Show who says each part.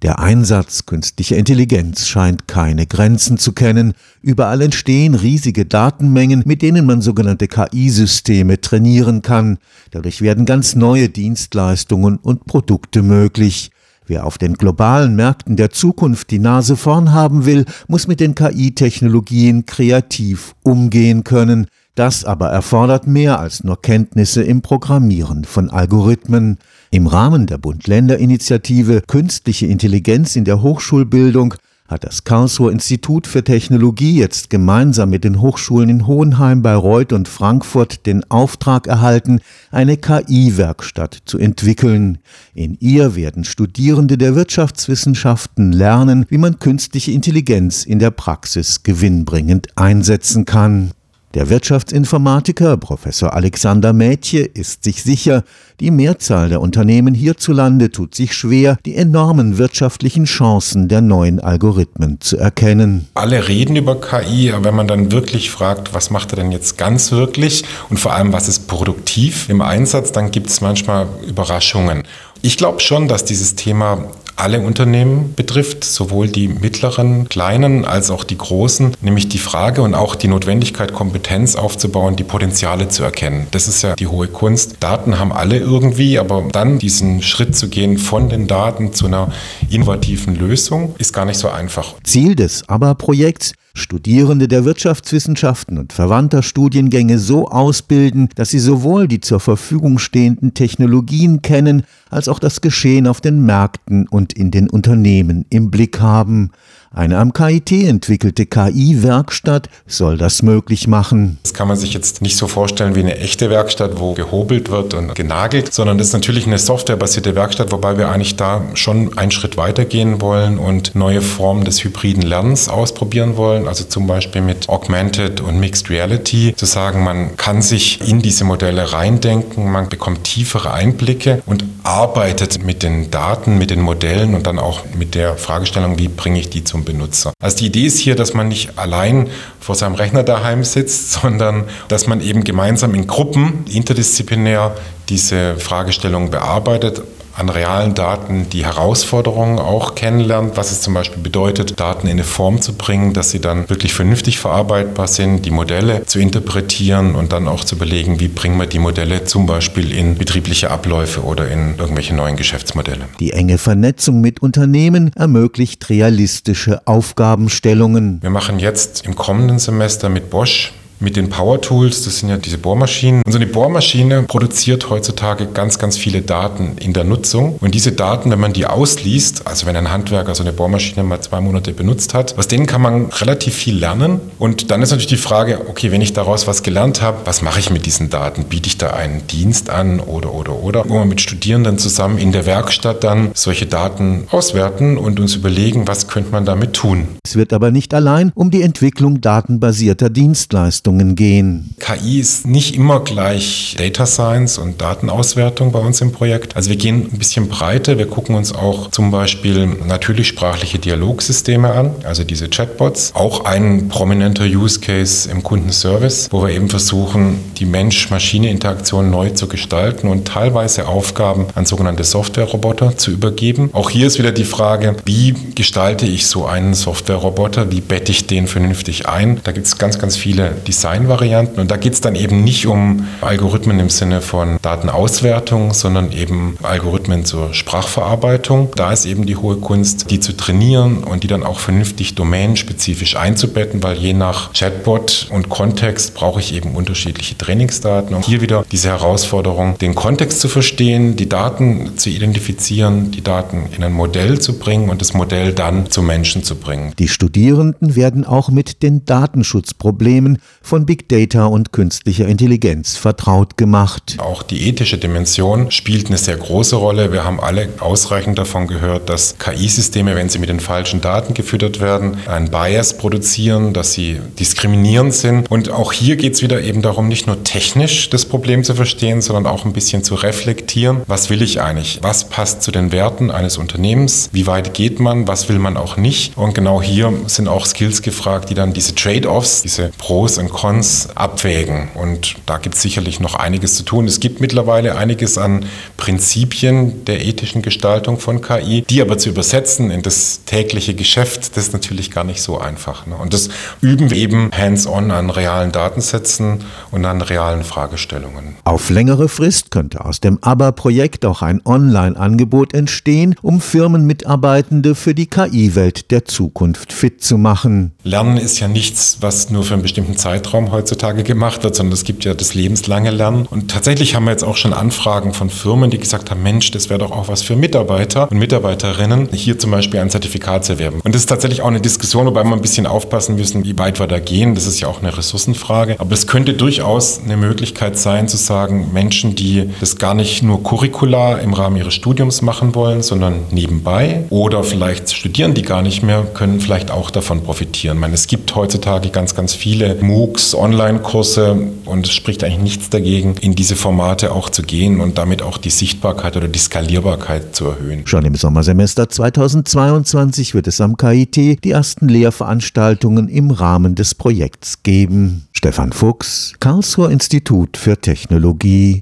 Speaker 1: Der Einsatz künstlicher Intelligenz scheint keine Grenzen zu kennen. Überall entstehen riesige Datenmengen, mit denen man sogenannte KI-Systeme trainieren kann. Dadurch werden ganz neue Dienstleistungen und Produkte möglich. Wer auf den globalen Märkten der Zukunft die Nase vorn haben will, muss mit den KI-Technologien kreativ umgehen können. Das aber erfordert mehr als nur Kenntnisse im Programmieren von Algorithmen. Im Rahmen der Bund-Länder-Initiative Künstliche Intelligenz in der Hochschulbildung hat das Karlsruher Institut für Technologie jetzt gemeinsam mit den Hochschulen in Hohenheim, Bayreuth und Frankfurt den Auftrag erhalten, eine KI-Werkstatt zu entwickeln. In ihr werden Studierende der Wirtschaftswissenschaften lernen, wie man künstliche Intelligenz in der Praxis gewinnbringend einsetzen kann. Der Wirtschaftsinformatiker Professor Alexander Mädje ist sich sicher, die Mehrzahl der Unternehmen hierzulande tut sich schwer, die enormen wirtschaftlichen Chancen der neuen Algorithmen zu erkennen.
Speaker 2: Alle reden über KI, aber wenn man dann wirklich fragt, was macht er denn jetzt ganz wirklich und vor allem, was ist produktiv im Einsatz, dann gibt es manchmal Überraschungen. Ich glaube schon, dass dieses Thema alle Unternehmen betrifft, sowohl die mittleren, kleinen als auch die großen, nämlich die Frage und auch die Notwendigkeit, Kompetenz aufzubauen, die Potenziale zu erkennen. Das ist ja die hohe Kunst. Daten haben alle irgendwie, aber dann diesen Schritt zu gehen von den Daten zu einer innovativen Lösung, ist gar nicht so einfach.
Speaker 1: Ziel des ABBA-Projekts Studierende der Wirtschaftswissenschaften und verwandter Studiengänge so ausbilden, dass sie sowohl die zur Verfügung stehenden Technologien kennen, als auch das Geschehen auf den Märkten und in den Unternehmen im Blick haben. Eine am KIT entwickelte KI-Werkstatt soll das möglich machen.
Speaker 2: Das kann man sich jetzt nicht so vorstellen wie eine echte Werkstatt, wo gehobelt wird und genagelt, sondern das ist natürlich eine softwarebasierte Werkstatt, wobei wir eigentlich da schon einen Schritt weitergehen wollen und neue Formen des hybriden Lernens ausprobieren wollen. Also zum Beispiel mit Augmented und Mixed Reality zu sagen, man kann sich in diese Modelle reindenken, man bekommt tiefere Einblicke und arbeitet mit den Daten, mit den Modellen und dann auch mit der Fragestellung, wie bringe ich die zum Benutzer. Also die Idee ist hier, dass man nicht allein vor seinem Rechner daheim sitzt, sondern dass man eben gemeinsam in Gruppen interdisziplinär diese Fragestellung bearbeitet, an realen Daten die Herausforderungen auch kennenlernt, was es zum Beispiel bedeutet, Daten in eine Form zu bringen, dass sie dann wirklich vernünftig verarbeitbar sind, die Modelle zu interpretieren und dann auch zu überlegen, wie bringen wir die Modelle zum Beispiel in betriebliche Abläufe oder in irgendwelche neuen Geschäftsmodelle.
Speaker 1: Die enge Vernetzung mit Unternehmen ermöglicht realistische Aufgabenstellungen.
Speaker 2: Wir machen jetzt im kommenden Semester mit Bosch mit den Power Tools, das sind ja diese Bohrmaschinen. Und so eine Bohrmaschine produziert heutzutage ganz, ganz viele Daten in der Nutzung. Und diese Daten, wenn man die ausliest, also wenn ein Handwerker so eine Bohrmaschine mal zwei Monate benutzt hat, aus denen kann man relativ viel lernen. Und dann ist natürlich die Frage, okay, wenn ich daraus was gelernt habe, was mache ich mit diesen Daten? Biete ich da einen Dienst an oder, oder, oder? Wo wir mit Studierenden zusammen in der Werkstatt dann solche Daten auswerten und uns überlegen, was könnte man damit tun.
Speaker 1: Es wird aber nicht allein um die Entwicklung datenbasierter Dienstleistungen Richtungen gehen.
Speaker 2: KI ist nicht immer gleich Data Science und Datenauswertung bei uns im Projekt. Also wir gehen ein bisschen breiter. Wir gucken uns auch zum Beispiel natürlichsprachliche Dialogsysteme an, also diese Chatbots. Auch ein prominenter Use Case im Kundenservice, wo wir eben versuchen, die Mensch-Maschine-Interaktion neu zu gestalten und teilweise Aufgaben an sogenannte Software-Roboter zu übergeben. Auch hier ist wieder die Frage, wie gestalte ich so einen Software-Roboter? Wie bette ich den vernünftig ein? Da gibt es ganz, ganz viele Designvarianten. Und da geht es dann eben nicht um Algorithmen im Sinne von Datenauswertung, sondern eben Algorithmen zur Sprachverarbeitung. Da ist eben die hohe Kunst, die zu trainieren und die dann auch vernünftig domänenspezifisch einzubetten, weil je nach Chatbot und Kontext brauche ich eben unterschiedliche Trainingsdaten. Und hier wieder diese Herausforderung, den Kontext zu verstehen, die Daten zu identifizieren, die Daten in ein Modell zu bringen und das Modell dann zu Menschen zu bringen.
Speaker 1: Die Studierenden werden auch mit den Datenschutzproblemen von Big Data und künstlicher Intelligenz vertraut gemacht.
Speaker 2: Auch die ethische Dimension spielt eine sehr große Rolle. Wir haben alle ausreichend davon gehört, dass KI-Systeme, wenn sie mit den falschen Daten gefüttert werden, einen Bias produzieren, dass sie diskriminierend sind. Und auch hier geht es wieder eben darum, nicht nur technisch das Problem zu verstehen, sondern auch ein bisschen zu reflektieren. Was will ich eigentlich? Was passt zu den Werten eines Unternehmens? Wie weit geht man? Was will man auch nicht? Und genau hier sind auch Skills gefragt, die dann diese Trade-offs, diese Pros und Cons abwägen. Und da gibt es sicherlich noch einiges zu tun. Es gibt mittlerweile einiges an Prinzipien der ethischen Gestaltung von KI, die aber zu übersetzen in das tägliche Geschäft, das ist natürlich gar nicht so einfach. Ne? Und das üben wir eben hands-on an realen Datensätzen und an realen Fragestellungen.
Speaker 1: Auf längere Frist könnte aus dem ABBA-Projekt auch ein Online-Angebot entstehen, um Firmenmitarbeitende für die KI-Welt der Zukunft fit zu machen.
Speaker 2: Lernen ist ja nichts, was nur für einen bestimmten Zeitraum heutzutage gemacht wird, sondern es gibt ja das lebenslange Lernen. Und tatsächlich haben wir jetzt auch schon Anfragen von Firmen, die gesagt haben, Mensch, das wäre doch auch was für Mitarbeiter und Mitarbeiterinnen, hier zum Beispiel ein Zertifikat zu erwerben. Und das ist tatsächlich auch eine Diskussion, wobei wir ein bisschen aufpassen müssen, wie weit wir da gehen. Das ist ja auch eine Ressourcenfrage. Aber es könnte durchaus eine Möglichkeit sein, zu sagen, Menschen, die das gar nicht nur curricular im Rahmen ihres Studiums machen wollen, sondern nebenbei oder vielleicht studieren die gar nicht mehr, können vielleicht auch davon profitieren. Ich meine, es gibt heutzutage ganz, ganz viele MOOCs, Online-Kurse und es spricht eigentlich nichts dagegen, in diese Formate auch zu gehen und damit auch die Sichtbarkeit oder die Skalierbarkeit zu erhöhen.
Speaker 1: Schon im Sommersemester 2022 wird es am KIT die ersten Lehrveranstaltungen im Rahmen des Projekts geben. Stefan Fuchs, Karlsruher Institut für Technologie